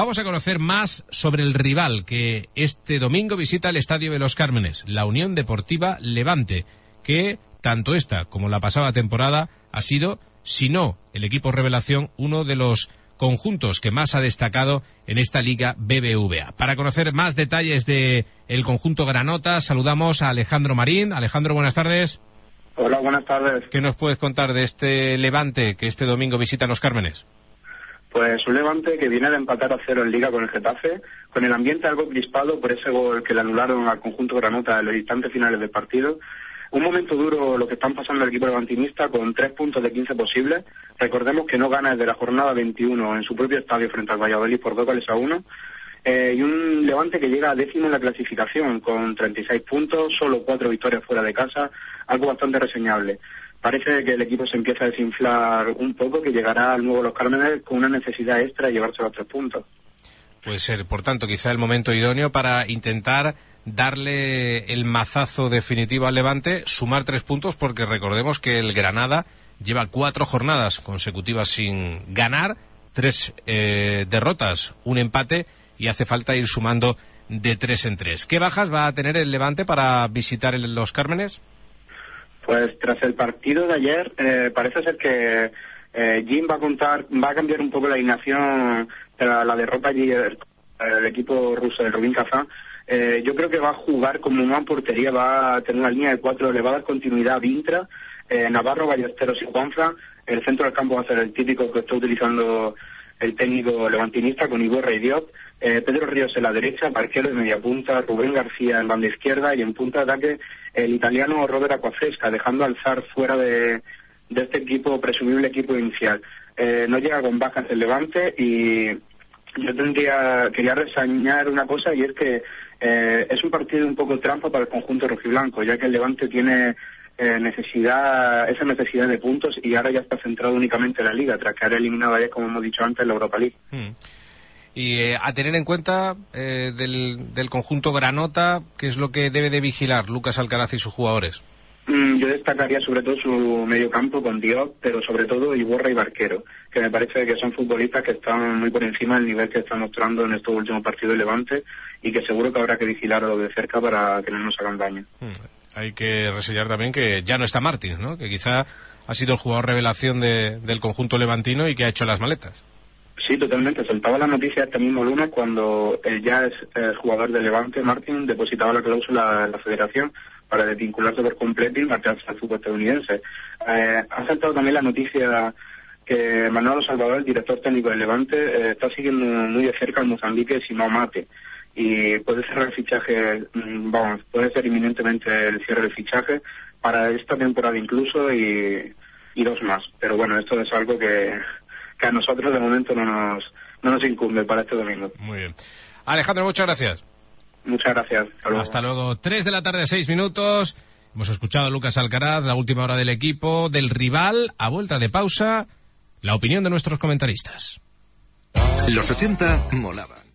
Vamos a conocer más sobre el rival que este domingo visita el Estadio de los Cármenes, la Unión Deportiva Levante, que tanto esta como la pasada temporada ha sido, si no el equipo revelación, uno de los conjuntos que más ha destacado en esta liga BBVA. Para conocer más detalles de el conjunto Granota, saludamos a Alejandro Marín. Alejandro, buenas tardes. Hola, buenas tardes. ¿Qué nos puedes contar de este Levante que este domingo visita los Cármenes? Pues un Levante que viene de empatar a cero en Liga con el Getafe, con el ambiente algo crispado por ese gol que le anularon al conjunto Granota en los instantes finales del partido. Un momento duro lo que están pasando el equipo levantinista con tres puntos de 15 posibles. Recordemos que no gana desde la jornada 21 en su propio estadio frente al Valladolid por dos goles a uno. Eh, y un Levante que llega a décimo en la clasificación con 36 puntos, solo cuatro victorias fuera de casa, algo bastante reseñable parece que el equipo se empieza a desinflar un poco, que llegará al nuevo Los Cármenes con una necesidad extra de llevarse los tres puntos. Puede ser, por tanto, quizá el momento idóneo para intentar darle el mazazo definitivo al Levante, sumar tres puntos, porque recordemos que el Granada lleva cuatro jornadas consecutivas sin ganar, tres eh, derrotas, un empate, y hace falta ir sumando de tres en tres. ¿Qué bajas va a tener el Levante para visitar Los Cármenes? Pues tras el partido de ayer, eh, parece ser que eh, Jim va a contar, va a cambiar un poco la alineación tras la derrota ayer el equipo ruso de Rubín Kazán. Eh, yo creo que va a jugar como una portería, va a tener una línea de cuatro elevadas, continuidad Vintra, Navarro, Ballesteros y Juanfra. El centro del campo va a ser el típico que está utilizando el técnico levantinista con y Diop. Eh, Pedro Ríos en la derecha, Barquero en media punta, Rubén García en banda izquierda y en punta de ataque el italiano Robert Acuafresca, dejando alzar fuera de, este equipo, presumible equipo inicial. Eh, no llega con bajas el Levante y yo tendría, quería reseñar una cosa y es que eh, es un partido un poco trampa para el conjunto rojiblanco, ya que el Levante tiene necesidad, esa necesidad de puntos y ahora ya está centrado únicamente en la liga, tras quedar eliminado ayer, como hemos dicho antes, la Europa League. Hmm. Y eh, a tener en cuenta eh, del, del, conjunto Granota, ¿qué es lo que debe de vigilar Lucas Alcaraz y sus jugadores? Mm, yo destacaría sobre todo su medio campo con Dios, pero sobre todo Iborra y Barquero, que me parece que son futbolistas que están muy por encima del nivel que están mostrando en estos últimos partidos de Levante y que seguro que habrá que vigilarlo de cerca para que no nos hagan daño. Hmm. Hay que reseñar también que ya no está Martins, ¿no? que quizá ha sido el jugador revelación de, del conjunto levantino y que ha hecho las maletas. Sí, totalmente. Soltaba la noticia este mismo lunes cuando el ya es el jugador de Levante, Martín, depositaba la cláusula en la federación para desvincularse por completo y marcharse al fútbol estadounidense. Eh, ha saltado también la noticia que Manuel Salvador, el director técnico de Levante, eh, está siguiendo muy de cerca al Mozambique si no mate. Y puede cerrar el fichaje, mm, vamos, puede ser inminentemente el cierre del fichaje para esta temporada incluso y, y dos más. Pero bueno, esto es algo que que a nosotros de momento no nos, no nos incumbe para este domingo. Muy bien. Alejandro, muchas gracias. Muchas gracias. Hasta luego. Tres de la tarde, seis minutos. Hemos escuchado a Lucas Alcaraz, la última hora del equipo, del rival, a vuelta de pausa, la opinión de nuestros comentaristas. Los 80 molaban.